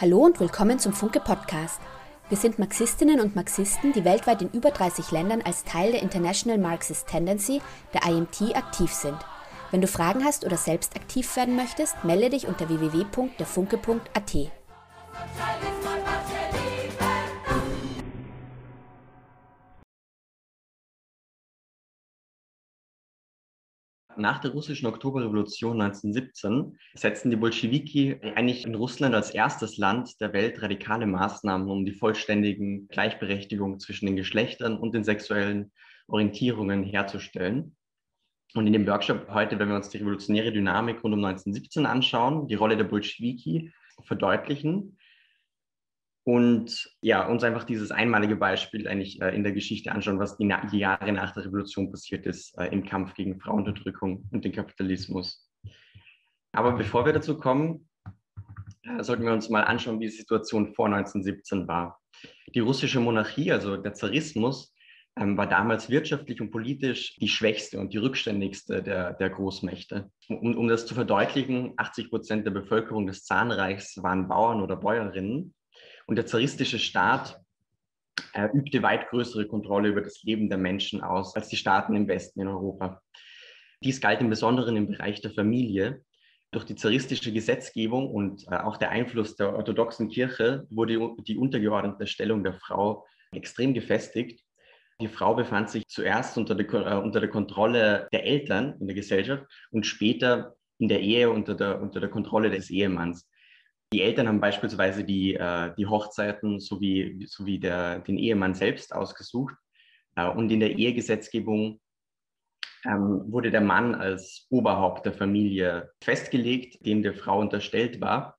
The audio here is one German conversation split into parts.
Hallo und willkommen zum Funke Podcast. Wir sind Marxistinnen und Marxisten, die weltweit in über 30 Ländern als Teil der International Marxist Tendency, der IMT, aktiv sind. Wenn du Fragen hast oder selbst aktiv werden möchtest, melde dich unter www.derfunke.at. Nach der russischen Oktoberrevolution 1917 setzten die Bolschewiki eigentlich in Russland als erstes Land der Welt radikale Maßnahmen, um die vollständigen Gleichberechtigung zwischen den Geschlechtern und den sexuellen Orientierungen herzustellen. Und in dem Workshop heute, wenn wir uns die revolutionäre Dynamik rund um 1917 anschauen, die Rolle der Bolschewiki verdeutlichen, und ja, uns einfach dieses einmalige Beispiel eigentlich äh, in der Geschichte anschauen, was die, die, Jahre nach der Revolution passiert ist äh, im Kampf gegen Frauenunterdrückung und den Kapitalismus. Aber bevor wir dazu kommen, äh, sollten wir uns mal anschauen, wie die Situation vor 1917 war. Die russische Monarchie, also der Zarismus, ähm, war damals wirtschaftlich und politisch die schwächste und die rückständigste der, der Großmächte. Um, um das zu verdeutlichen, 80 Prozent der Bevölkerung des Zahnreichs waren Bauern oder Bäuerinnen und der zaristische Staat äh, übte weit größere Kontrolle über das Leben der Menschen aus als die Staaten im Westen in Europa. Dies galt im Besonderen im Bereich der Familie. Durch die zaristische Gesetzgebung und äh, auch der Einfluss der orthodoxen Kirche wurde die untergeordnete Stellung der Frau extrem gefestigt. Die Frau befand sich zuerst unter der, äh, unter der Kontrolle der Eltern in der Gesellschaft und später in der Ehe unter der, unter der Kontrolle des Ehemanns. Die Eltern haben beispielsweise die, äh, die Hochzeiten sowie, sowie der, den Ehemann selbst ausgesucht. Äh, und in der Ehegesetzgebung ähm, wurde der Mann als Oberhaupt der Familie festgelegt, dem der Frau unterstellt war.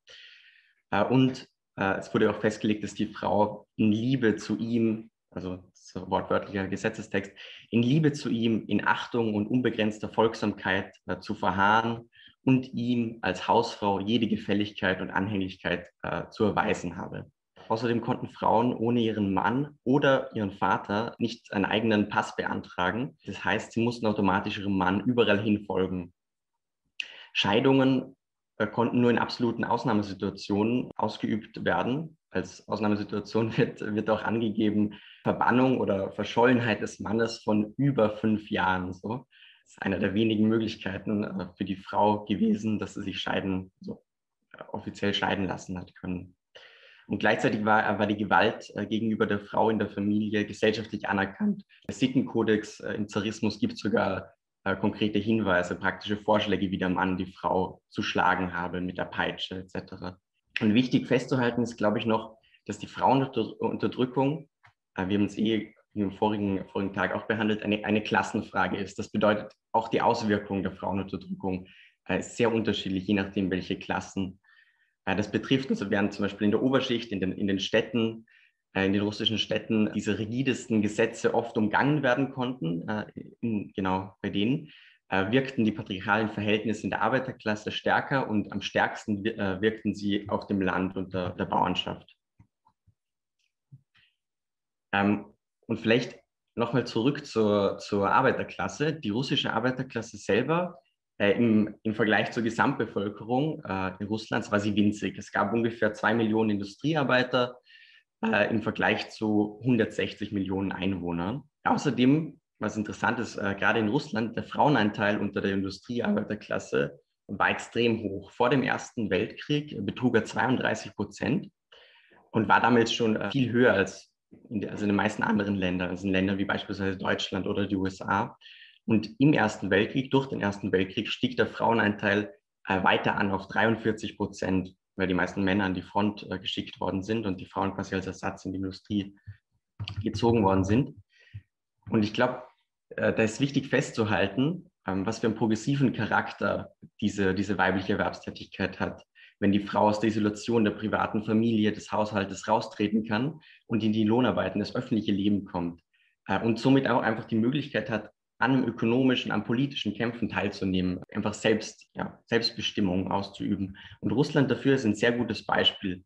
Äh, und äh, es wurde auch festgelegt, dass die Frau in Liebe zu ihm, also so wortwörtlicher Gesetzestext, in Liebe zu ihm, in Achtung und unbegrenzter Folgsamkeit äh, zu verharren und ihm als Hausfrau jede Gefälligkeit und Anhänglichkeit äh, zu erweisen habe. Außerdem konnten Frauen ohne ihren Mann oder ihren Vater nicht einen eigenen Pass beantragen. Das heißt, sie mussten automatisch ihrem Mann überall hin folgen. Scheidungen äh, konnten nur in absoluten Ausnahmesituationen ausgeübt werden. Als Ausnahmesituation wird, wird auch angegeben Verbannung oder Verschollenheit des Mannes von über fünf Jahren. So ist eine der wenigen Möglichkeiten äh, für die Frau gewesen, dass sie sich scheiden, so äh, offiziell scheiden lassen hat können. Und gleichzeitig war, war die Gewalt äh, gegenüber der Frau in der Familie gesellschaftlich anerkannt. Der Sittenkodex im Zarismus gibt sogar konkrete Hinweise, praktische Vorschläge, wie der Mann die Frau zu schlagen habe mit der Peitsche etc. Und wichtig festzuhalten ist, glaube ich, noch, dass die Frauenunterdrückung, wir haben es eh im vorigen, vorigen Tag auch behandelt, eine, eine Klassenfrage ist. Das bedeutet, auch die Auswirkungen der Frauenunterdrückung äh, ist sehr unterschiedlich, je nachdem, welche Klassen. Äh, das betrifft, also während zum Beispiel in der Oberschicht, in den, in den Städten, äh, in den russischen Städten diese rigidesten Gesetze oft umgangen werden konnten, äh, in, genau bei denen, äh, wirkten die patriarchalen Verhältnisse in der Arbeiterklasse stärker und am stärksten äh, wirkten sie auf dem Land und der, der Bauernschaft. Ähm, und vielleicht nochmal zurück zur, zur Arbeiterklasse. Die russische Arbeiterklasse selber äh, im, im Vergleich zur Gesamtbevölkerung äh, in Russlands war sie winzig. Es gab ungefähr zwei Millionen Industriearbeiter äh, im Vergleich zu 160 Millionen Einwohnern. Außerdem, was interessant ist, äh, gerade in Russland, der Frauenanteil unter der Industriearbeiterklasse war extrem hoch. Vor dem Ersten Weltkrieg betrug er 32 Prozent und war damals schon äh, viel höher als in der, also in den meisten anderen Ländern, also in Ländern wie beispielsweise Deutschland oder die USA. Und im Ersten Weltkrieg, durch den Ersten Weltkrieg, stieg der Frauenanteil äh, weiter an auf 43 Prozent, weil die meisten Männer an die Front äh, geschickt worden sind und die Frauen quasi als Ersatz in die Industrie gezogen worden sind. Und ich glaube, äh, da ist wichtig festzuhalten, ähm, was für einen progressiven Charakter diese, diese weibliche Erwerbstätigkeit hat wenn die Frau aus der Isolation der privaten Familie, des Haushaltes raustreten kann und in die Lohnarbeit, in das öffentliche Leben kommt äh, und somit auch einfach die Möglichkeit hat, an ökonomischen, an politischen Kämpfen teilzunehmen, einfach selbst, ja, Selbstbestimmung auszuüben. Und Russland dafür ist ein sehr gutes Beispiel,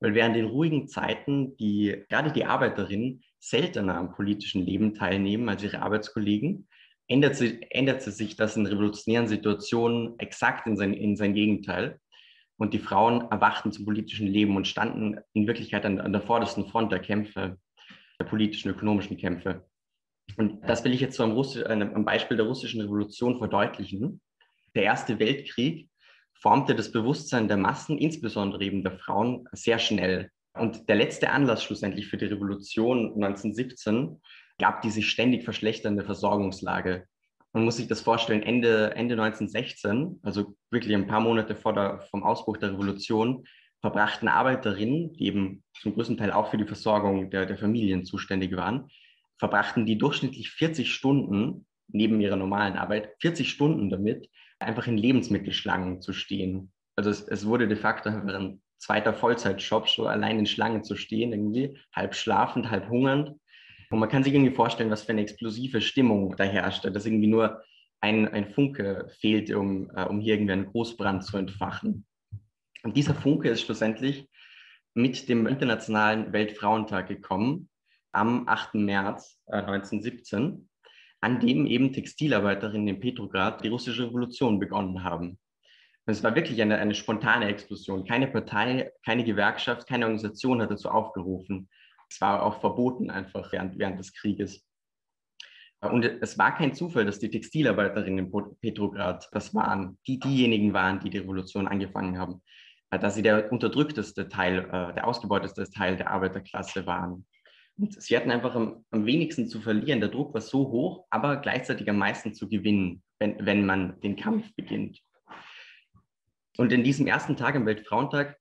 weil während den ruhigen Zeiten die, gerade die Arbeiterinnen seltener am politischen Leben teilnehmen als ihre Arbeitskollegen, ändert, sie, ändert sich das in revolutionären Situationen exakt in sein, in sein Gegenteil. und die Frauen erwachten zum politischen Leben und standen in Wirklichkeit an, an der vordersten Front der Kämpfe, der politischen, ökonomischen Kämpfe. Und das will ich jetzt so am, Russi am Beispiel der russischen Revolution verdeutlichen. Der Erste Weltkrieg formte das Bewusstsein der Massen, insbesondere eben der Frauen, sehr schnell. Und der letzte Anlass schlussendlich für die Revolution 1917 gab die sich ständig verschlechternde Versorgungslage. Man muss sich das vorstellen, Ende, Ende 1916, also wirklich ein paar Monate vor der, vom Ausbruch der Revolution, verbrachten Arbeiterinnen, die eben zum größten Teil auch für die Versorgung der, der Familien zuständig waren, verbrachten die durchschnittlich 40 Stunden neben ihrer normalen Arbeit, 40 Stunden damit, einfach in Lebensmittelschlangen zu stehen. Also es, es wurde de facto zweiter Vollzeitjob, so allein in Schlangen zu stehen, irgendwie halb schlafend, halb hungernd. Und man kann sich irgendwie vorstellen, was für eine explosive Stimmung da herrscht, dass irgendwie nur ein, ein Funke fehlt, um, äh, um hier irgendwie einen Großbrand zu entfachen. Und dieser Funke ist schlussendlich mit dem Internationalen Weltfrauentag gekommen, am 8. März äh, 1917, an dem eben Textilarbeiterinnen in Petrograd die russische Revolution begonnen haben. Es war wirklich eine, eine spontane Explosion. Keine Partei, keine Gewerkschaft, keine Organisation hat dazu aufgerufen. Es war auch verboten einfach während, während des Krieges. Und es war kein Zufall, dass die Textilarbeiterinnen in Petrograd das waren, die diejenigen waren, die die Revolution angefangen haben, dass sie der unterdrückteste Teil, äh, der ausgebeuteste Teil der Arbeiterklasse waren. Und sie hatten einfach am, am, wenigsten zu verlieren. Der Druck war so hoch, aber gleichzeitig am meisten zu gewinnen, wenn, wenn man den Kampf beginnt. Und in diesem ersten Tag am Weltfrauentag,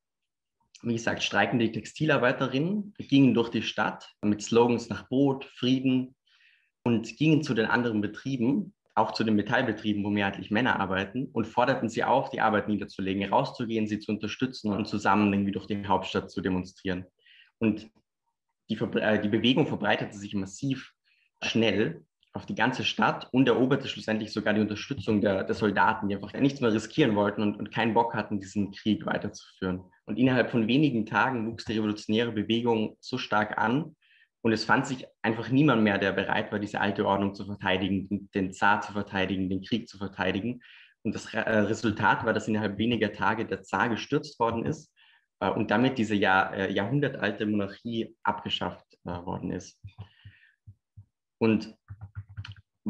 wie gesagt, streiken die Textilarbeiterinnen, gingen durch die Stadt mit Slogans nach Brot, Frieden und gingen zu den anderen Betrieben, auch zu den Metallbetrieben, wo mehrheitlich Männer arbeiten, und forderten sie auf, die Arbeit niederzulegen, rauszugehen, sie zu unterstützen und zusammen irgendwie durch die Hauptstadt zu demonstrieren. Und die, äh, die Bewegung verbreitete sich massiv schnell auf die ganze Stadt und eroberte schlussendlich sogar die Unterstützung der, der Soldaten, die einfach nichts mehr riskieren wollten und, und keinen Bock hatten, diesen Krieg weiterzuführen. Und innerhalb von wenigen Tagen wuchs die revolutionäre Bewegung so stark an und es fand sich einfach niemand mehr, der bereit war, diese alte Ordnung zu verteidigen, den Zar zu verteidigen, den Krieg zu verteidigen. Und das äh, Resultat war, dass innerhalb weniger Tage der Zar gestürzt worden ist äh, und damit diese Jahr, äh, jahrhundertalte Monarchie abgeschafft worden ist. Und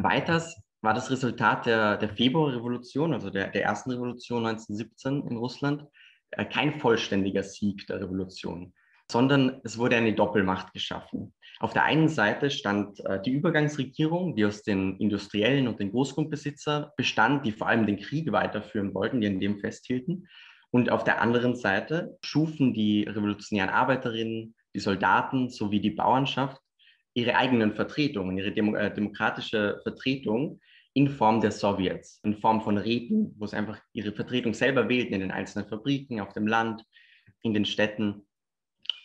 weiters war das Resultat der, der Februarrevolution, also der, der ersten Revolution 1917 in Russland, kein vollständiger Sieg der Revolution, sondern es wurde eine Doppelmacht geschaffen. Auf der einen Seite stand äh, die Übergangsregierung, die aus den Industriellen und den Großgrundbesitzer bestand, die vor allem den Krieg weiterführen wollten, die an dem festhielten. Und auf der anderen Seite schufen die revolutionären Arbeiterinnen, die Soldaten sowie die Bauernschaft ihre eigenen Vertretungen, ihre Demo äh, demokratische Vertretung in Form der Sowjets, in Form von Räten, wo sie einfach ihre Vertretung selber wählten in den einzelnen Fabriken, auf dem Land, in den Städten,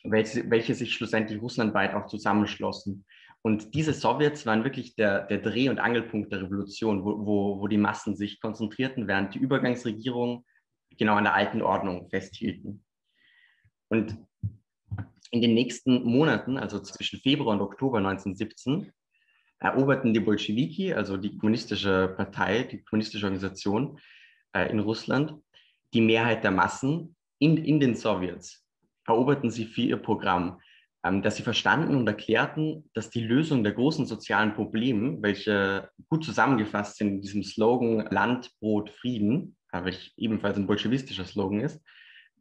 welche, welche sich schlussendlich russlandweit auch zusammenschlossen. Und diese Sowjets waren wirklich der, der Dreh- und Angelpunkt der Revolution, wo, wo, wo die Massen sich konzentrierten, während die Übergangsregierung genau an der alten Ordnung festhielten. Und in den nächsten Monaten, also zwischen Februar und Oktober 1917, eroberten die Bolschewiki, also die kommunistische Partei, die kommunistische Organisation äh, in Russland, die Mehrheit der Massen in, in den Sowjets. Eroberten sie für ihr Programm, ähm, dass sie verstanden und erklärten, dass die Lösung der großen sozialen Probleme, welche gut zusammengefasst sind in diesem Slogan Land, Brot, Frieden, welch ebenfalls ein bolschewistischer Slogan ist,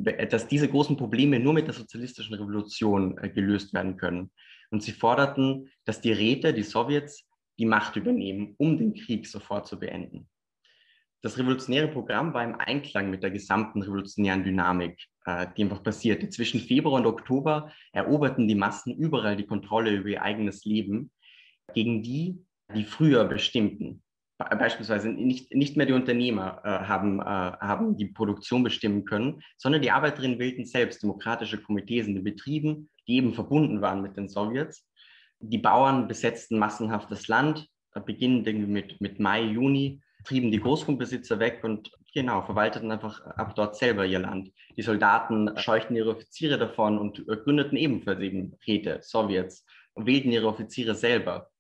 dass diese großen Probleme nur mit der sozialistischen Revolution äh, gelöst werden können. Und sie forderten, dass die Räte, die Sowjets, die Macht übernehmen, um den Krieg sofort zu beenden. Das revolutionäre Programm war im Einklang mit der gesamten revolutionären Dynamik, äh, die einfach passierte. Zwischen Februar und Oktober eroberten die Massen überall die Kontrolle über ihr eigenes Leben gegen die, die früher bestimmten beispielsweise nicht, nicht mehr die Unternehmer äh, haben, äh, haben die Produktion bestimmen können, sondern die Arbeiterinnen wählten selbst demokratische Komitees in den Betrieben, die eben verbunden waren mit den Sowjets. Die Bauern besetzten massenhaft das Land, äh, beginnend mit, mit Mai, Juni, trieben die Großgrundbesitzer weg und genau, verwalteten einfach ab dort selber ihr Land. Die Soldaten scheuchten ihre Offiziere davon und äh, gründeten ebenfalls eben Räte, Sowjets und wählten ihre Offiziere selber.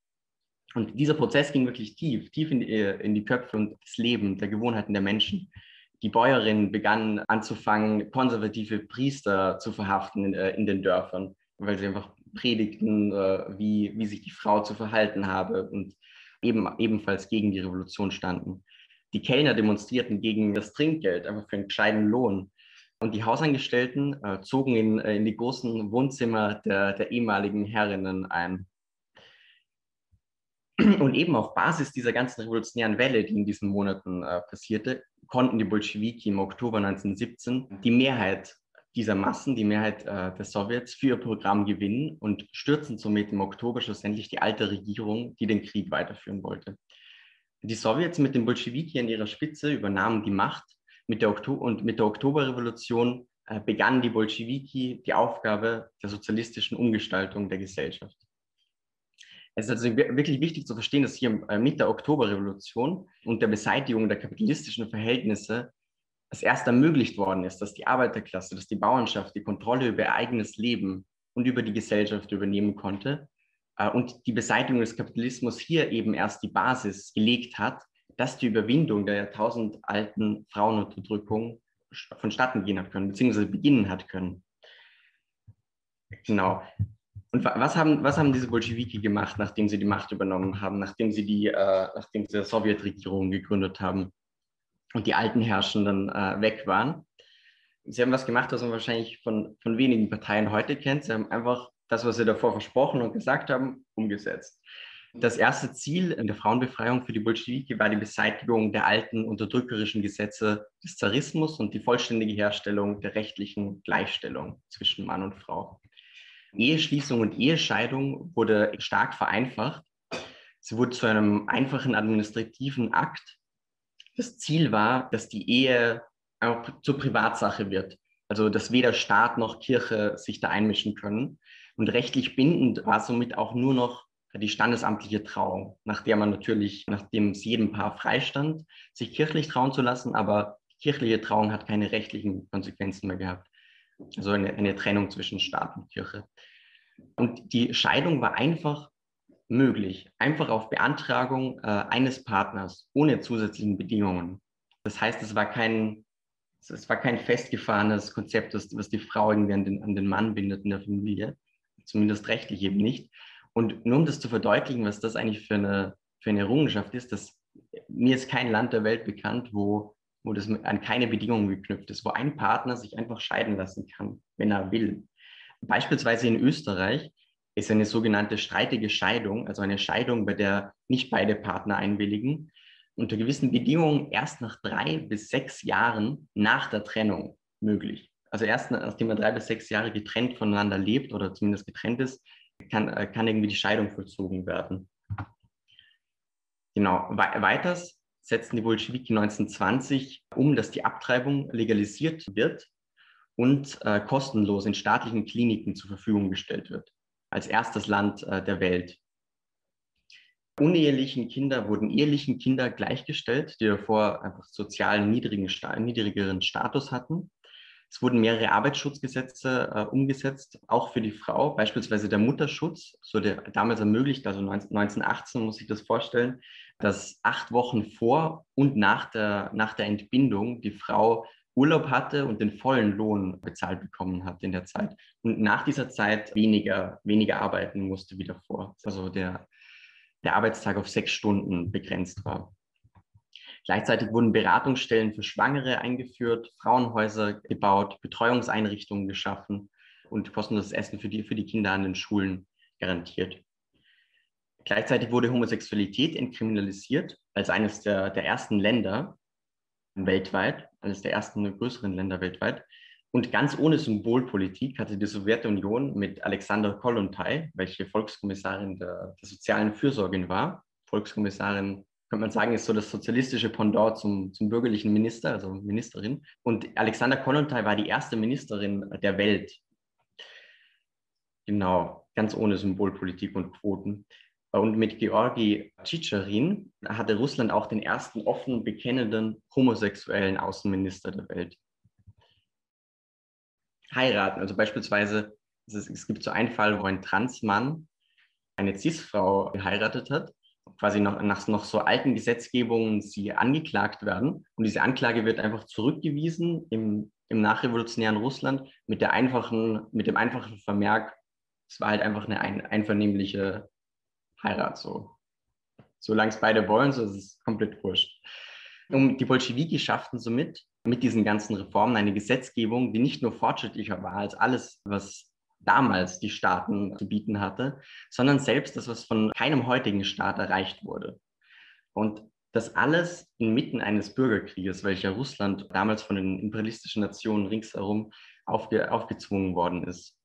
Und dieser Prozess ging wirklich tief, tief in die, in die Köpfe und das Leben der Gewohnheiten der Menschen. Die Bäuerinnen begannen anzufangen, konservative Priester zu verhaften in, äh, in den Dörfern, weil sie einfach predigten, äh, wie, wie sich die Frau zu verhalten habe und eben, ebenfalls gegen die Revolution standen. Die Kellner demonstrierten gegen das Trinkgeld, einfach für einen gescheiten Lohn. Und die Hausangestellten äh, zogen in, äh, in die großen Wohnzimmer der, der ehemaligen Herrinnen ein. Und eben auf Basis dieser ganzen revolutionären Welle, die in diesen Monaten äh, passierte, konnten die Bolschewiki im Oktober 1917 die Mehrheit dieser Massen, die Mehrheit äh, der Sowjets, für ihr Programm gewinnen und stürzen somit im Oktober schlussendlich die alte Regierung, die den Krieg weiterführen wollte. Die Sowjets mit den Bolschewiki an ihrer Spitze übernahmen die Macht mit der und mit der Oktoberrevolution äh, begannen die Bolschewiki die Aufgabe der sozialistischen Umgestaltung der Gesellschaft. Es ist also wirklich wichtig zu verstehen, dass hier mit der Oktoberrevolution und der Beseitigung der kapitalistischen Verhältnisse es erst ermöglicht worden ist, dass die Arbeiterklasse, dass die Bauernschaft die Kontrolle über ihr eigenes Leben und über die Gesellschaft übernehmen konnte äh, und die Beseitigung des Kapitalismus hier eben erst die Basis gelegt hat, dass die Überwindung der jahrtausendalten Frauenunterdrückung vonstatten gehen hat können, beziehungsweise beginnen hat können. Genau. Und was haben, was haben diese Bolschewiki gemacht, nachdem sie die Macht übernommen haben, nachdem sie die, äh, nachdem sie die Sowjetregierung gegründet haben und die alten Herrschenden äh, weg waren? Sie haben was gemacht, was man wahrscheinlich von, von wenigen Parteien heute kennt. Sie haben einfach das, was sie davor versprochen und gesagt haben, umgesetzt. Das erste Ziel der Frauenbefreiung für die Bolschewiki war die Beseitigung der alten unterdrückerischen Gesetze des Zarismus und die vollständige Herstellung der rechtlichen Gleichstellung zwischen Mann und Frau. Eheschließung und Ehescheidung wurde stark vereinfacht. Sie wurde zu einem einfachen administrativen Akt. Das Ziel war, dass die Ehe auch zur Privatsache wird. Also, dass weder Staat noch Kirche sich da einmischen können. Und rechtlich bindend war somit auch nur noch die standesamtliche Trauung, nach der man natürlich, nachdem es jedem Paar freistand, sich kirchlich trauen zu lassen, aber kirchliche Trauung hat keine rechtlichen Konsequenzen mehr gehabt. Also eine, eine Trennung zwischen Staat und Kirche. Und die Scheidung war einfach möglich, einfach auf Beantragung äh, eines Partners, ohne zusätzlichen Bedingungen. Das heißt, es war kein, es war kein festgefahrenes Konzept, das, was die Frau irgendwie an den, an den Mann bindet in der Familie, zumindest rechtlich eben nicht, und nur um das zu verdeutlichen, was das eigentlich für eine, für eine Errungenschaft ist, dass mir ist kein Land der Welt bekannt, wo, wo das an keine Bedingungen geknüpft ist, wo ein Partner sich einfach scheiden lassen kann, wenn er will. Beispielsweise in Österreich ist eine sogenannte streitige Scheidung, also eine Scheidung, bei der nicht beide Partner einwilligen, unter gewissen Bedingungen erst nach drei bis sechs Jahren nach der Trennung möglich. Also erst nachdem man drei bis sechs Jahre getrennt voneinander lebt oder zumindest getrennt ist, kann, äh, kann irgendwie die Scheidung vollzogen werden. Genau. We weiters setzten die Bolschewiki 1920 um, dass die Abtreibung legalisiert wird und äh, kostenlos in staatlichen Kliniken zur Verfügung gestellt wird. Als erstes Land äh, der Welt. Unehelichen Kinder wurden ehelichen Kinder gleichgestellt, die davor einfach sozial niedrigen, niedrigeren Status hatten. Es wurden mehrere Arbeitsschutzgesetze äh, umgesetzt, auch für die Frau, beispielsweise der Mutterschutz, so der damals ermöglicht, also 19, 1918 muss ich das vorstellen, dass acht Wochen vor und nach der, nach der Entbindung die Frau Urlaub hatte und den vollen Lohn bezahlt bekommen hat in der Zeit und nach dieser Zeit weniger, weniger arbeiten musste wie davor. Also der, der Arbeitstag auf sechs Stunden begrenzt war. Gleichzeitig wurden Beratungsstellen für Schwangere eingeführt, Frauenhäuser gebaut, Betreuungseinrichtungen geschaffen und kostenloses Essen für die, für die Kinder an den Schulen garantiert. Gleichzeitig wurde Homosexualität entkriminalisiert als eines der, der ersten Länder weltweit, eines der ersten größeren Länder weltweit. Und ganz ohne Symbolpolitik hatte die Sowjetunion mit Alexander Kollontai, welche Volkskommissarin der, der sozialen Fürsorge war, Volkskommissarin könnte man sagen, ist so das sozialistische Pendant zum, zum bürgerlichen Minister, also Ministerin. Und Alexander Kollontai war die erste Ministerin der Welt. Genau, ganz ohne Symbolpolitik und Quoten. Und mit Georgi Tschitscherin hatte Russland auch den ersten offen bekennenden homosexuellen Außenminister der Welt. Heiraten, also beispielsweise, es, gibt so einen Fall, wo ein Transmann eine Cis-Frau geheiratet hat quasi noch, nach noch so alten Gesetzgebungen sie angeklagt werden. Und diese Anklage wird einfach zurückgewiesen im, im nachrevolutionären Russland mit, der einfachen, mit dem einfachen Vermerk, es war halt einfach eine ein, einvernehmliche Heirat. So. Solange es beide wollen, so ist es komplett wurscht. Und die Bolschewiki schafften somit mit diesen ganzen Reformen eine Gesetzgebung, die nicht nur fortschrittlicher war als alles, was damals die Staaten zu bieten hatte, sondern selbst das, was von keinem heutigen Staat erreicht wurde. Und das alles inmitten eines Bürgerkrieges, welcher Russland damals von den imperialistischen Nationen ringsherum aufge aufgezwungen worden ist.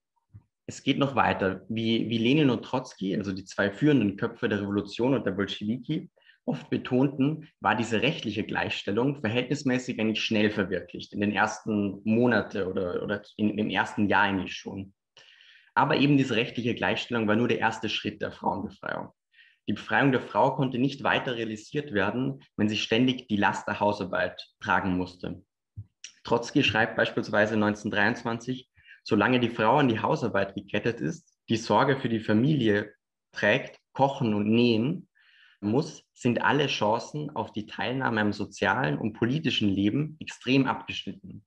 Es geht noch weiter. Wie, wie Lenin und Trotzki, also die zwei führenden Köpfe der Revolution und der Bolschewiki, oft betonten, war diese rechtliche Gleichstellung verhältnismäßig eigentlich schnell verwirklicht, in den ersten Monaten oder, oder in, im ersten Jahr eigentlich schon. Aber eben diese rechtliche Gleichstellung war nur der erste Schritt der Frauenbefreiung. Die Befreiung der Frau konnte nicht weiter realisiert werden, wenn sie ständig die Last der Hausarbeit tragen musste. Trotzki schreibt beispielsweise 1923, solange die Frau an die Hausarbeit gekettet ist, die Sorge für die Familie trägt, kochen und nähen muss, sind alle Chancen auf die Teilnahme am sozialen und politischen Leben extrem abgeschnitten.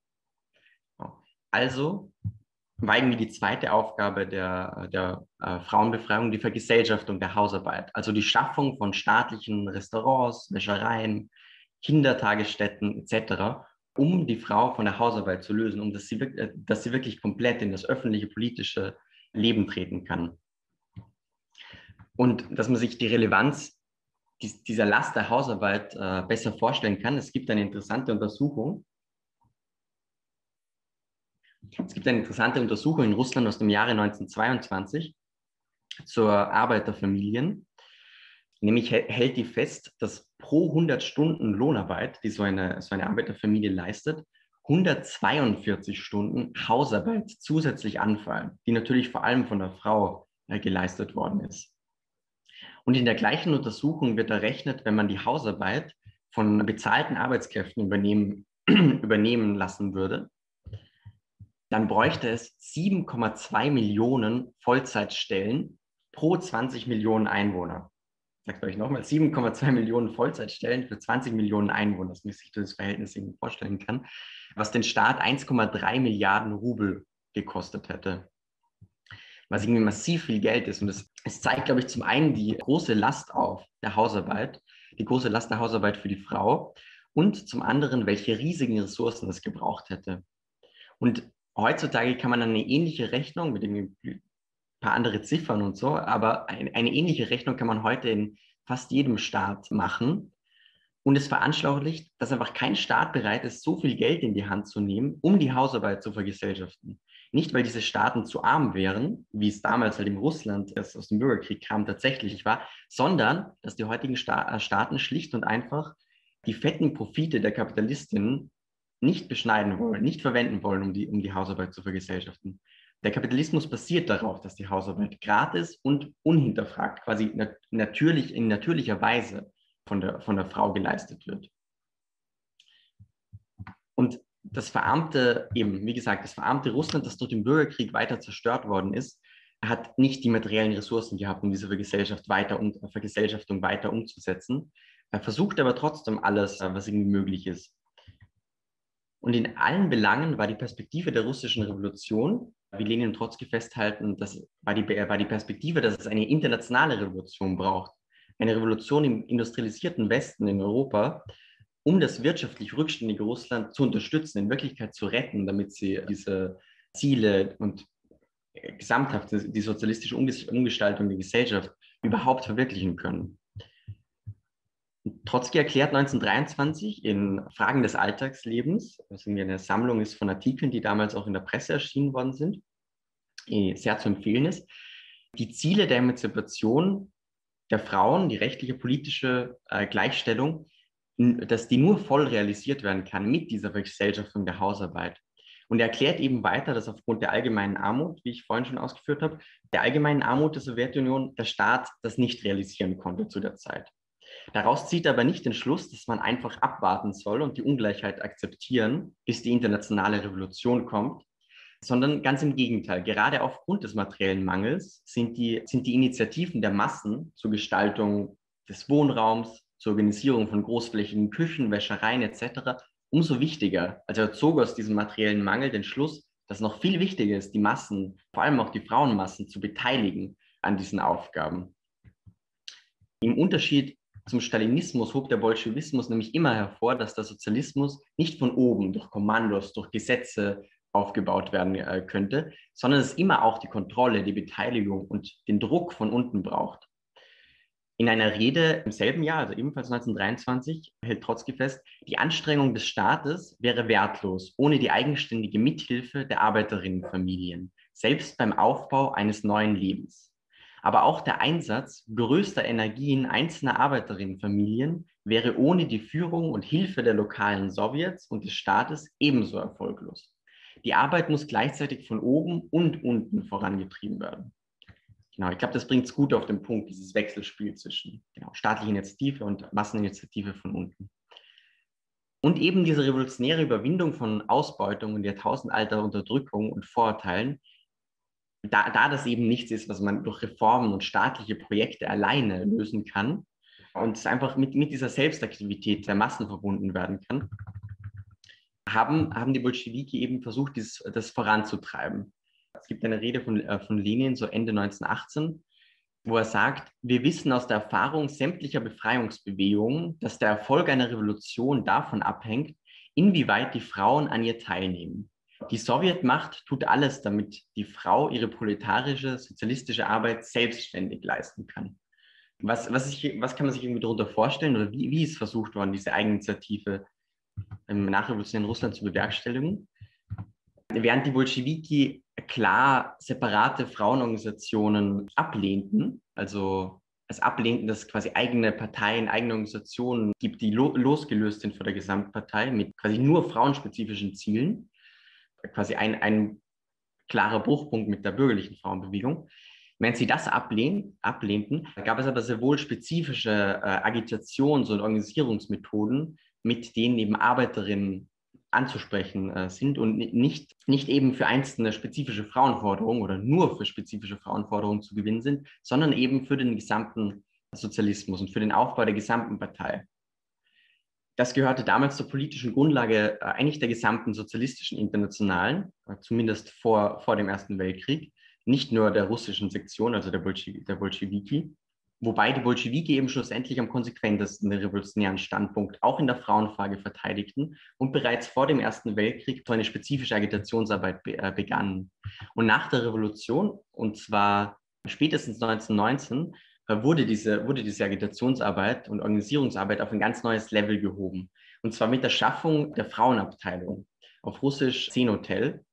Also war irgendwie die zweite Aufgabe der, der äh, Frauenbefreiung die Vergesellschaftung der Hausarbeit, also die Schaffung von staatlichen Restaurants, Wäschereien, Kindertagesstätten etc., um die Frau von der Hausarbeit zu lösen, um dass sie, äh, dass sie wirklich komplett in das öffentliche politische Leben treten kann. Und dass man sich die Relevanz dieser Last der Hausarbeit äh, besser vorstellen kann. Es gibt eine interessante Untersuchung, es gibt eine interessante Untersuchung in Russland aus dem Jahre 1922 zur Arbeit der Familien. Nämlich hält die fest, dass pro 100 Stunden Lohnarbeit, die so eine, so eine Arbeiterfamilie leistet, 142 Stunden Hausarbeit zusätzlich anfallen, die natürlich vor allem von der Frau äh, geleistet worden ist. Und in der gleichen Untersuchung wird errechnet, wenn man die Hausarbeit von bezahlten Arbeitskräften übernehmen, übernehmen lassen würde, dann bräuchte es 7,2 Millionen Vollzeitstellen pro 20 Millionen Einwohner. Ich sage euch nochmal, 7,2 Millionen Vollzeitstellen für 20 Millionen Einwohner, dass man sich das Verhältnis irgendwie vorstellen kann, was den Staat 1,3 Milliarden Rubel gekostet hätte. Was irgendwie massiv viel Geld ist. Und es, zeigt, glaube ich, zum einen die große Last auf der Hausarbeit, die große Last der Hausarbeit für die Frau und zum anderen, welche riesigen Ressourcen es gebraucht hätte. Und heutzutage kann man eine ähnliche Rechnung mit ein paar andere Ziffern und so, aber eine, eine ähnliche Rechnung kann man heute in fast jedem Staat machen. Und es veranschaulicht, dass einfach kein Staat bereit ist, so viel Geld in die Hand zu nehmen, um die Hausarbeit zu vergesellschaften. Nicht, weil diese Staaten zu arm wären, wie es damals halt im Russland, das aus dem Bürgerkrieg kam, tatsächlich war, sondern dass die heutigen Sta äh, Staaten schlicht und einfach die fetten Profite der Kapitalistinnen nicht beschneiden wollen, nicht verwenden wollen, um die, um die Hausarbeit zu vergesellschaften. Der Kapitalismus basiert darauf, dass die Hausarbeit gratis und unhinterfragt, quasi nat natürlich, in natürlicher Weise von der, von der Frau geleistet wird. Und das verarmte, eben, wie gesagt, das verarmte Russland, das durch den Bürgerkrieg weiter zerstört worden ist, hat nicht die materiellen Ressourcen gehabt, um diese Vergesellschaft weiter um, Vergesellschaftung weiter umzusetzen. Er versucht aber trotzdem alles, was irgendwie möglich ist. Und in allen Belangen war die Perspektive der russischen Revolution, wie Lenin und Trotzki festhalten, das war die, war die Perspektive, dass es eine internationale Revolution braucht. Eine Revolution im industrialisierten Westen in Europa, um das wirtschaftlich rückständige Russland zu unterstützen, in Wirklichkeit zu retten, damit sie diese Ziele und gesamthaft die sozialistische Umgestaltung der Gesellschaft überhaupt verwirklichen können. Trotzki erklärt 1923 in Fragen des Alltagslebens, was irgendwie eine Sammlung ist von Artikeln, die damals auch in der Presse erschienen worden sind, eh, sehr zu empfehlen ist, die Ziele der Emanzipation der Frauen, die rechtliche politische äh, Gleichstellung, dass die nur voll realisiert werden kann mit dieser Vergesellschaftung der Hausarbeit. Und er erklärt eben weiter, dass aufgrund der allgemeinen Armut, wie ich vorhin schon ausgeführt habe, der allgemeinen Armut der Sowjetunion der Staat das nicht realisieren konnte zu der Zeit. Daraus zieht er aber nicht den Schluss, dass man einfach abwarten soll und die Ungleichheit akzeptieren, bis die internationale Revolution kommt, sondern ganz im Gegenteil. Gerade aufgrund des materiellen Mangels sind die, sind die Initiativen der Massen zur Gestaltung des Wohnraums, zur Organisierung von großflächigen Küchen, Wäschereien etc. umso wichtiger. Also er zog aus diesem materiellen Mangel den Schluss, dass noch viel wichtiger ist, die Massen, vor allem auch die Frauenmassen, zu beteiligen an diesen Aufgaben. Im Unterschied zum Stalinismus hob der Bolschewismus nämlich immer hervor, dass der Sozialismus nicht von oben durch Kommandos, durch Gesetze aufgebaut werden äh, könnte, sondern es immer auch die Kontrolle, die Beteiligung und den Druck von unten braucht. In einer Rede im selben Jahr, also ebenfalls 1923, hält Trotzki fest, die Anstrengung des Staates wäre wertlos ohne die eigenständige Mithilfe der Arbeiterinnenfamilien, selbst beim Aufbau eines neuen Lebens. Aber auch der Einsatz größter Energien einzelner Arbeiterinnenfamilien wäre ohne die Führung und Hilfe der lokalen Sowjets und des Staates ebenso erfolglos. Die Arbeit muss gleichzeitig von oben und unten vorangetrieben werden. Genau, ich glaube, das bringt es gut auf den Punkt, dieses Wechselspiel zwischen genau, staatlicher Initiative und Masseninitiative von unten. Und eben diese revolutionäre Überwindung von Ausbeutung und jahrtausendalter Unterdrückung und Vorurteilen, da, da das eben nichts ist, was man durch Reformen und staatliche Projekte alleine lösen kann und es einfach mit, mit dieser Selbstaktivität der Massen verbunden werden kann, haben, haben die Bolschewiki eben versucht, dieses, das voranzutreiben. Es gibt eine Rede von, äh, von Lenin, so Ende 1918, wo er sagt, wir wissen aus der Erfahrung sämtlicher Befreiungsbewegungen, dass der Erfolg einer Revolution davon abhängt, inwieweit die Frauen an ihr teilnehmen. Die Sowjetmacht tut alles, damit die Frau ihre proletarische, sozialistische Arbeit selbstständig leisten kann. Was, was, ich, was kann man sich irgendwie darunter vorstellen oder wie, wie ist versucht worden, diese Eigeninitiative im nachrevolutionären Russland zu bewerkstelligen? Während die Bolschewiki klar separate Frauenorganisationen ablehnten, also es ablehnten, dass es quasi eigene Parteien, eigene Organisationen gibt, die lo losgelöst sind von der Gesamtpartei mit quasi nur frauenspezifischen Zielen, quasi ein, ein klarer Bruchpunkt mit der bürgerlichen Frauenbewegung. Wenn sie das ablehn, ablehnten, gab es aber sehr wohl spezifische äh, Agitations- und Organisierungsmethoden, mit denen eben Arbeiterinnen anzusprechen äh, sind und nicht, nicht eben für einzelne spezifische Frauenforderungen oder nur für spezifische Frauenforderungen zu gewinnen sind, sondern eben für den gesamten Sozialismus und für den Aufbau der gesamten Partei. Das gehörte damals zur politischen Grundlage äh, eigentlich der gesamten sozialistischen Internationalen, äh, zumindest vor, vor dem Ersten Weltkrieg, nicht nur der russischen Sektion, also der, Bolschew der Bolschewiki, Wobei die Bolschewiki eben schlussendlich am konsequentesten den revolutionären Standpunkt auch in der Frauenfrage verteidigten und bereits vor dem Ersten Weltkrieg so eine spezifische Agitationsarbeit be äh, begannen. Und nach der Revolution, und zwar spätestens 1919, äh, wurde diese, wurde diese Agitationsarbeit und Organisierungsarbeit auf ein ganz neues Level gehoben. Und zwar mit der Schaffung der Frauenabteilung, auf Russisch Zenotel,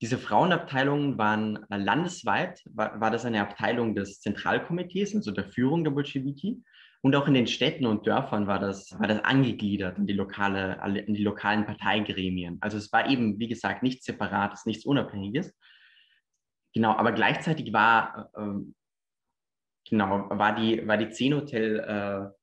diese Frauenabteilungen waren landesweit, war, war das eine Abteilung des Zentralkomitees, also der Führung der Bolschewiki. Und auch in den Städten und Dörfern war das, war das angegliedert an die, lokale, an die lokalen Parteigremien. Also es war eben, wie gesagt, nichts Separates, nichts Unabhängiges. Genau, aber gleichzeitig war, äh, genau, war die, war die Zenhotel äh,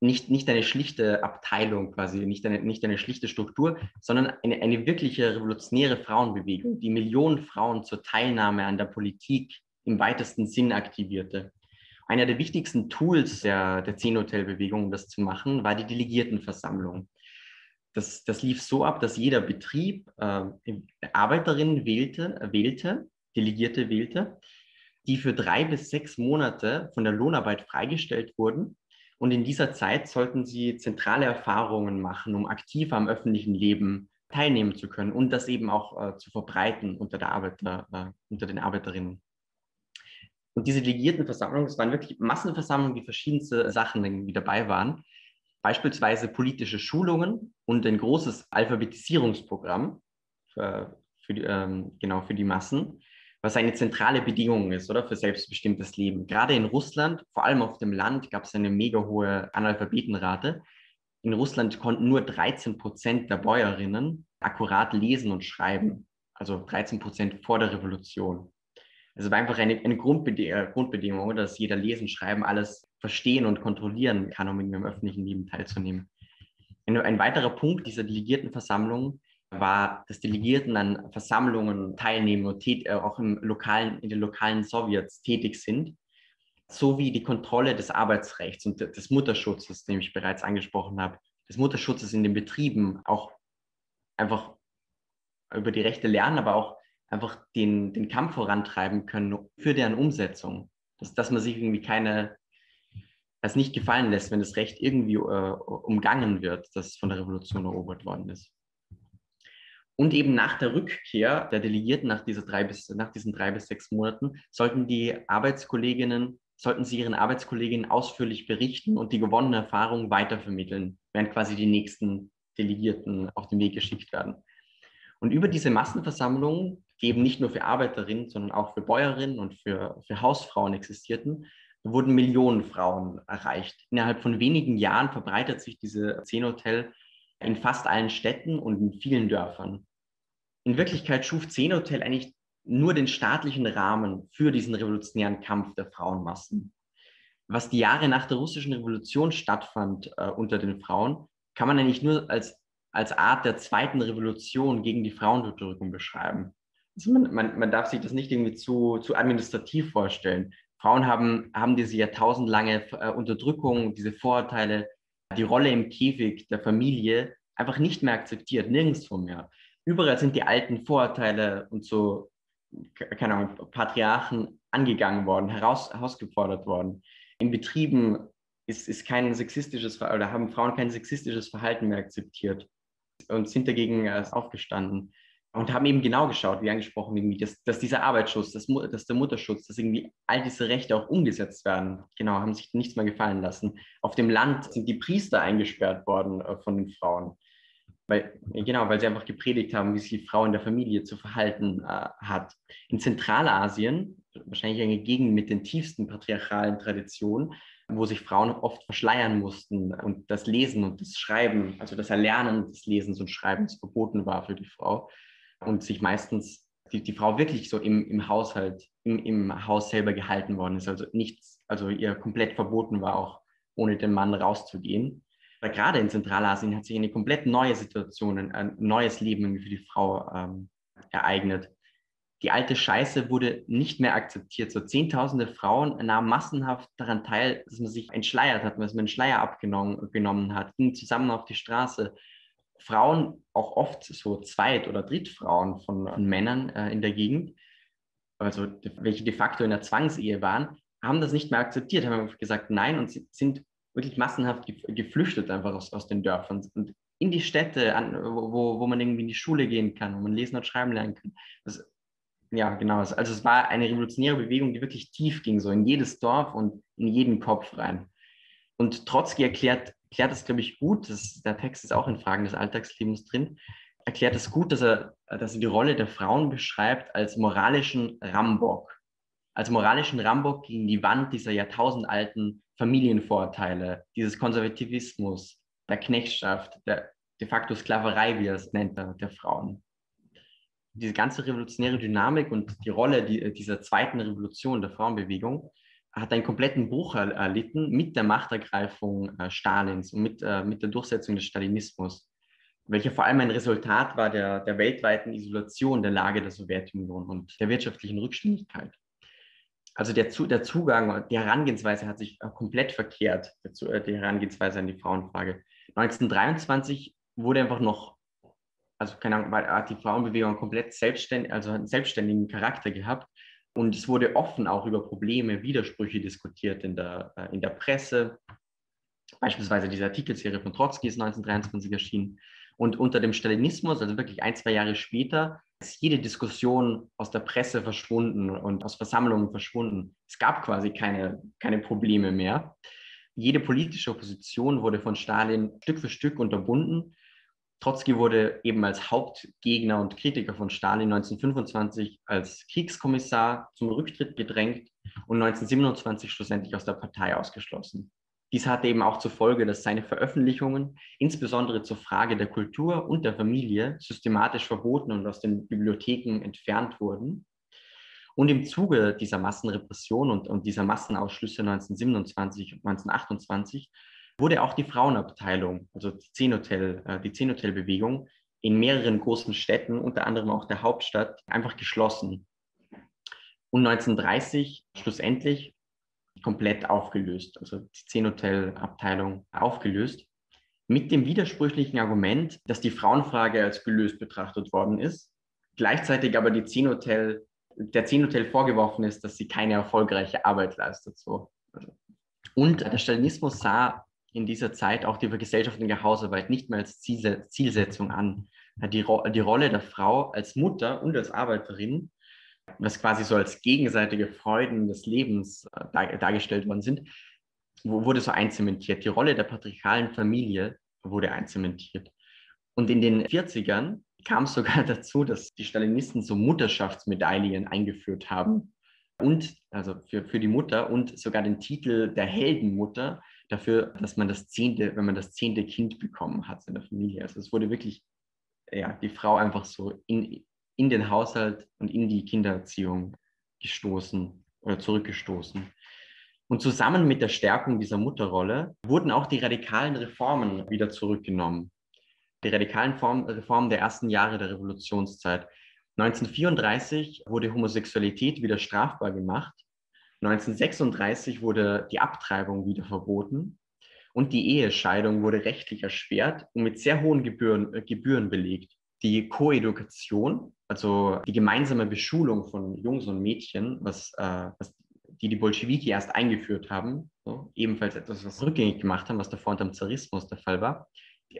nicht, nicht eine schlichte Abteilung quasi, nicht eine, nicht eine schlichte Struktur, sondern eine, eine wirkliche revolutionäre Frauenbewegung, die Millionen Frauen zur Teilnahme an der Politik im weitesten Sinn aktivierte. Einer der wichtigsten Tools der, der Zehn-Hotel-Bewegung, um das zu machen, war die Delegiertenversammlung. Das, das lief so ab, dass jeder Betrieb äh, Arbeiterinnen wählte, wählte, Delegierte wählte, die für drei bis sechs Monate von der Lohnarbeit freigestellt wurden und in dieser Zeit sollten sie zentrale Erfahrungen machen, um aktiv am öffentlichen Leben teilnehmen zu können und das eben auch äh, zu verbreiten unter, der Arbeiter, äh, unter den Arbeiterinnen. Und diese Delegiertenversammlungen, es waren wirklich Massenversammlungen, die verschiedenste Sachen irgendwie dabei waren. Beispielsweise politische Schulungen und ein großes Alphabetisierungsprogramm für, für die, ähm, genau für die Massen was eine zentrale Bedingung ist, oder für selbstbestimmtes Leben. Gerade in Russland, vor allem auf dem Land, gab es eine mega hohe Analphabetenrate. In Russland konnten nur 13 Prozent der Bäuerinnen akkurat lesen und schreiben, also 13 Prozent vor der Revolution. Also war einfach eine, eine äh, Grundbedingung, dass jeder lesen, schreiben, alles verstehen und kontrollieren kann, um in im öffentlichen Leben teilzunehmen. Ein, ein weiterer Punkt dieser Delegiertenversammlung war, dass Delegierten an Versammlungen teilnehmen und äh, auch im lokalen, in den lokalen Sowjets tätig sind. sowie die Kontrolle des Arbeitsrechts und des Mutterschutzes, den ich bereits angesprochen habe, des Mutterschutzes in den Betrieben, auch einfach über die Rechte lernen, aber auch einfach den, den Kampf vorantreiben können für deren Umsetzung. Dass, dass man sich irgendwie keine, das nicht gefallen lässt, wenn das Recht irgendwie äh, umgangen wird, das von der Revolution erobert worden ist. Und eben nach der Rückkehr der Delegierten nach, dieser drei bis, nach diesen drei bis sechs Monaten sollten die Arbeitskolleginnen sollten sie ihren Arbeitskolleginnen ausführlich berichten und die gewonnene Erfahrung weitervermitteln, während quasi die nächsten Delegierten auf den Weg geschickt werden. Und über diese Massenversammlungen, die eben nicht nur für Arbeiterinnen, sondern auch für Bäuerinnen und für, für Hausfrauen existierten, wurden Millionen Frauen erreicht. Innerhalb von wenigen Jahren verbreitet sich diese Zehn-Hotel in fast allen Städten und in vielen Dörfern. In Wirklichkeit schuf Zehn-Hotel eigentlich nur den staatlichen Rahmen für diesen revolutionären Kampf der Frauenmassen. Was die Jahre nach der russischen Revolution stattfand äh, unter den Frauen, kann man eigentlich nur als, als Art der zweiten Revolution gegen die Frauenunterdrückung beschreiben. Also man, man, man darf sich das nicht irgendwie zu, zu administrativ vorstellen. Frauen haben, haben diese jahrtausendlange äh, Unterdrückung, diese Vorurteile, die Rolle im Käfig der Familie einfach nicht mehr akzeptiert, nirgendwo mehr. Überall sind die alten Vorurteile und so keine Ahnung, Patriarchen angegangen worden, heraus, herausgefordert worden. In Betrieben ist, ist kein sexistisches oder haben Frauen kein sexistisches Verhalten mehr akzeptiert und sind dagegen äh, aufgestanden und haben eben genau geschaut, wie angesprochen, irgendwie, dass, dass dieser Arbeitsschutz, dass, dass der Mutterschutz, dass irgendwie all diese Rechte auch umgesetzt werden. Genau, haben sich nichts mehr gefallen lassen. Auf dem Land sind die Priester eingesperrt worden äh, von den Frauen. Weil, genau, weil sie einfach gepredigt haben, wie sich die Frau in der Familie zu verhalten äh, hat. In Zentralasien, wahrscheinlich eine Gegend mit den tiefsten patriarchalen Traditionen, wo sich Frauen oft verschleiern mussten und das Lesen und das Schreiben, also das Erlernen des Lesens und Schreibens verboten war für die Frau. Und sich meistens die, die Frau wirklich so im, im Haushalt, im, im Haus selber gehalten worden ist, also nichts, also ihr komplett verboten war, auch ohne den Mann rauszugehen gerade in Zentralasien hat sich eine komplett neue Situation, ein neues Leben für die Frau ähm, ereignet. Die alte Scheiße wurde nicht mehr akzeptiert. So Zehntausende Frauen nahmen massenhaft daran teil, dass man sich entschleiert hat, dass man einen Schleier abgenommen hat, gingen zusammen auf die Straße. Frauen, auch oft so Zweit- oder Drittfrauen von, von Männern äh, in der Gegend, also welche de facto in der Zwangsehe waren, haben das nicht mehr akzeptiert, haben gesagt nein und sind wirklich massenhaft geflüchtet einfach aus, aus den Dörfern und in die Städte, an, wo, wo man irgendwie in die Schule gehen kann, wo man lesen und schreiben lernen kann. Das, ja, genau. Also es war eine revolutionäre Bewegung, die wirklich tief ging, so in jedes Dorf und in jeden Kopf rein. Und Trotzki erklärt, erklärt das, glaube ich, gut, das, der Text ist auch in Fragen des Alltagslebens drin, erklärt es gut, dass er, dass er die Rolle der Frauen beschreibt als moralischen Rambock. Als moralischen Rambock gegen die Wand dieser jahrtausendalten Familienvorteile, dieses Konservativismus, der Knechtschaft, der de facto Sklaverei, wie er es nennt, der, Frauen. Diese ganze revolutionäre Dynamik und die Rolle die, dieser zweiten Revolution der Frauenbewegung hat einen kompletten Bruch erlitten mit der Machtergreifung äh, Stalins und mit, äh, mit der Durchsetzung des Stalinismus, welcher vor allem ein Resultat war der, der weltweiten Isolation der Lage der Sowjetunion und der wirtschaftlichen Rückständigkeit also der, der Zugang, die Herangehensweise hat sich äh, komplett verkehrt, äh, die Herangehensweise an die Frauenfrage. 1923 wurde einfach noch, also keine Ahnung, hat die Frauenbewegung komplett selbstständig, also einen selbstständigen Charakter gehabt. Und es wurde offen auch über Probleme, Widersprüche diskutiert in der, äh, in der Presse. Beispielsweise diese Artikelserie von Trotzki ist 1923 erschienen. Und unter dem Stalinismus, also wirklich ein, zwei Jahre später, ist jede Diskussion aus der Presse verschwunden und aus Versammlungen verschwunden. Es gab quasi keine, keine Probleme mehr. Jede politische Opposition wurde von Stalin Stück für Stück unterbunden. Trotzki wurde eben als Hauptgegner und Kritiker von Stalin 1925 als Kriegskommissar zum Rücktritt gedrängt und 1927 schlussendlich aus der Partei ausgeschlossen. Dies hatte eben auch zur Folge, dass seine Veröffentlichungen, insbesondere zur Frage der Kultur und der Familie, systematisch verboten und aus den Bibliotheken entfernt wurden. Und im Zuge dieser Massenrepression und, und dieser Massenausschlüsse 1927 und 1928 wurde auch die Frauenabteilung, also die Zehn-Hotel, äh, die Zehn-Hotel-Bewegung in mehreren großen Städten, unter anderem auch der Hauptstadt, einfach geschlossen. Und 1930 schlussendlich komplett aufgelöst, also die Zehn-Hotel-Abteilung aufgelöst, mit dem widersprüchlichen Argument, dass die Frauenfrage als gelöst betrachtet worden ist, gleichzeitig aber die Zehn-Hotel, der Zehn-Hotel vorgeworfen ist, dass sie keine erfolgreiche Arbeit leistet. So. Und der Stalinismus sah in dieser Zeit auch die gesellschaftliche Hausarbeit nicht mehr als Zielsetzung an. Die, die Rolle der Frau als Mutter und als Arbeiterin was quasi so als gegenseitige Freuden des Lebens äh, dar dargestellt worden sind, wurde so einzementiert. Die Rolle der patriarchalen Familie wurde einzementiert. Und in den 40ern kam es sogar dazu, dass die Stalinisten so Mutterschaftsmedaillen eingeführt haben. Und, also für, für die Mutter und sogar den Titel der Heldenmutter dafür, dass man das zehnte, wenn man das zehnte Kind bekommen hat in der Familie. Also es wurde wirklich, ja, die Frau einfach so in, in den Haushalt und in die Kindererziehung gestoßen oder zurückgestoßen. Und zusammen mit der Stärkung dieser Mutterrolle wurden auch die radikalen Reformen wieder zurückgenommen. Die radikalen Reformen der ersten Jahre der Revolutionszeit. 1934 wurde Homosexualität wieder strafbar gemacht. 1936 wurde die Abtreibung wieder verboten und die Ehescheidung wurde rechtlich erschwert und mit sehr hohen Gebühren, äh, Gebühren belegt die Koedukation, also die gemeinsame Beschulung von Jungs und Mädchen, was, äh, was die die Bolschewiki erst eingeführt haben, so, ebenfalls etwas, was rückgängig gemacht haben, was davor unter dem Zarismus der Fall war.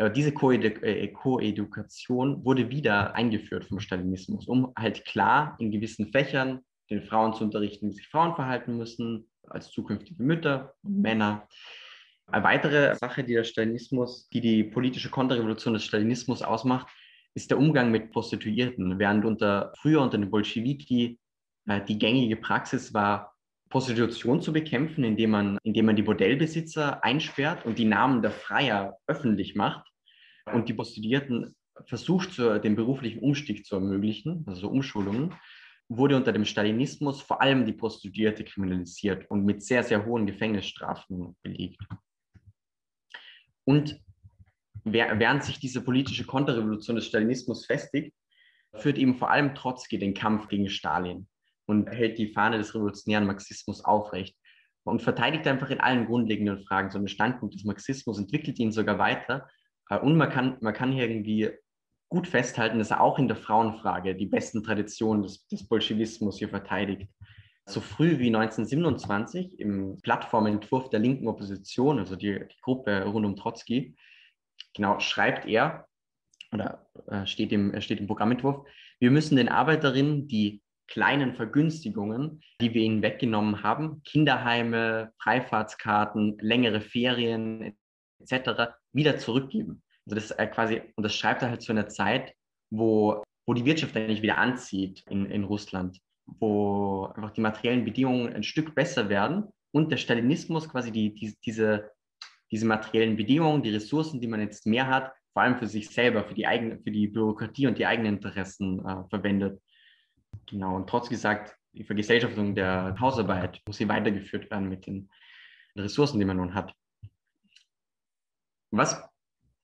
Aber diese äh, Koedukation wurde wieder eingeführt vom Stalinismus, um halt klar in gewissen Fächern den Frauen zu unterrichten, wie sich Frauen verhalten müssen, als zukünftige Mütter und Männer. Eine weitere Sache, die der Stalinismus, die die politische Konterrevolution des Stalinismus ausmacht, ist der Umgang mit Prostituierten. Während unter früher unter den Bolschewiki äh, die gängige Praxis war, Prostitution zu bekämpfen, indem man, indem man die Bordellbesitzer einsperrt und die Namen der Freier öffentlich macht und die Prostituierten versucht, zu, den beruflichen Umstieg zu ermöglichen, also so Umschulungen, wurde unter dem Stalinismus vor allem die Prostituierte kriminalisiert und mit sehr, sehr hohen Gefängnisstrafen belegt. Und während sich diese politische Konterrevolution des Stalinismus festigt, führt eben vor allem Trotzki den Kampf gegen Stalin und hält die Fahne des revolutionären Marxismus aufrecht und verteidigt einfach in allen grundlegenden Fragen so einen Standpunkt des Marxismus, entwickelt ihn sogar weiter. Äh, und man kann, man kann hier irgendwie gut festhalten, dass er auch in der Frauenfrage die besten Traditionen des, des Bolschewismus hier verteidigt. So früh wie 1927 im Plattformentwurf der linken Opposition, also die, die Gruppe rund um Trotzki, genau, schreibt er, oder äh, steht, im, steht im Programmentwurf, wir müssen den Arbeiterinnen die kleinen Vergünstigungen, die wir ihnen weggenommen haben, Kinderheime, Freifahrtskarten, längere Ferien etc., wieder zurückgeben. Also das äh, quasi, und das schreibt er halt zu einer Zeit, wo, wo die Wirtschaft eigentlich wieder anzieht in, in Russland, wo einfach die materiellen Bedingungen ein Stück besser werden und der Stalinismus quasi die, die, diese diese materiellen Bedingungen, die Ressourcen, die man jetzt mehr hat, vor allem für sich selber, für die, eigene, für die Bürokratie und die eigenen Interessen äh, verwendet. Genau, und trotz gesagt, die Vergesellschaftung der Hausarbeit muss sie weitergeführt werden mit den Ressourcen, die man nun hat. Was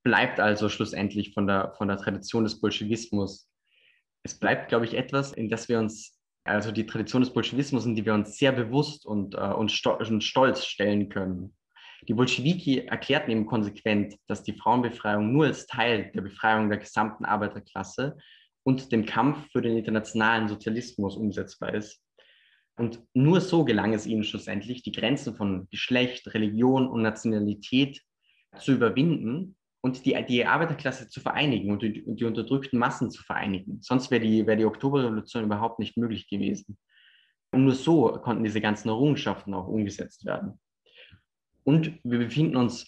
bleibt also schlussendlich von der, von der Tradition des Bolschewismus? Es bleibt, glaube ich, etwas, in das wir uns, also die Tradition des Bolschewismus, in die wir uns sehr bewusst und, äh, und, sto und stolz stellen können. Die Bolschewiki erklärten eben konsequent, dass die Frauenbefreiung nur als Teil der Befreiung der gesamten Arbeiterklasse und dem Kampf für den internationalen Sozialismus umsetzbar ist. Und nur so gelang es ihnen schlussendlich, die Grenzen von Geschlecht, Religion und Nationalität zu überwinden und die, die Arbeiterklasse zu vereinigen und die, die unterdrückten Massen zu vereinigen. Sonst wäre die, wär die Oktoberrevolution überhaupt nicht möglich gewesen. Und nur so konnten diese ganzen Errungenschaften auch umgesetzt werden. Und wir befinden uns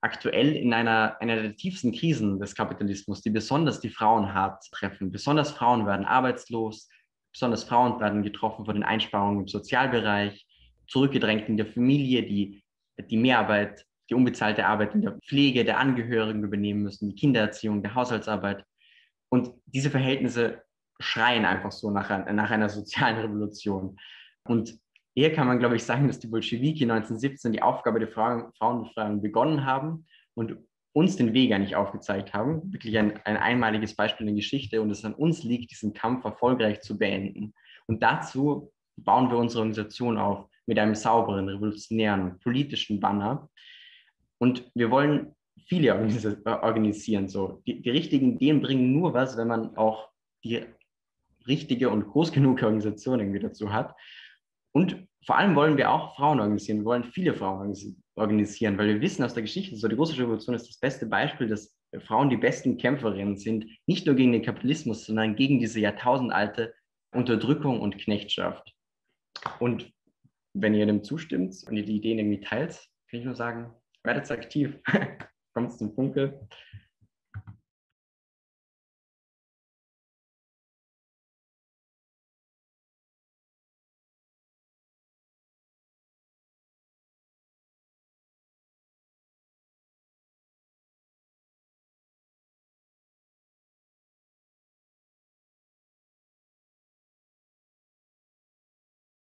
aktuell in einer, einer der tiefsten Krisen des Kapitalismus, die besonders die Frauen hart treffen. Besonders Frauen werden arbeitslos, besonders Frauen werden getroffen von den Einsparungen im Sozialbereich, zurückgedrängt in der Familie, die die Mehrarbeit, die unbezahlte Arbeit in der Pflege der Angehörigen übernehmen müssen, die Kindererziehung, der Haushaltsarbeit. Und diese Verhältnisse schreien einfach so nach, nach einer sozialen Revolution. Und Eher kann man, glaube ich, sagen, dass die Bolschewiki 1917 die Aufgabe der Frauen, Frauenbefreiung begonnen haben und uns den Weg eigentlich aufgezeigt haben. Wirklich ein, ein einmaliges Beispiel in der Geschichte und es an uns liegt, diesen Kampf erfolgreich zu beenden. Und dazu bauen wir unsere Organisation auf. mit einem sauberen, revolutionären, politischen Banner. Und wir wollen viele organisieren. So. Die, die richtigen Ideen bringen nur was, wenn man auch die richtige und groß genug Organisation irgendwie dazu hat. Und vor allem wollen wir auch Frauen organisieren. Wir wollen viele Frauen organisieren, weil wir wissen aus der Geschichte, so die russische Revolution ist das beste Beispiel, dass Frauen die besten Kämpferinnen sind, nicht nur gegen den Kapitalismus, sondern gegen diese jahrtausendalte Unterdrückung und Knechtschaft. Und wenn ihr dem zustimmt und ihr die Ideen irgendwie teilt, kann ich nur sagen, werdet aktiv, kommt zum Funke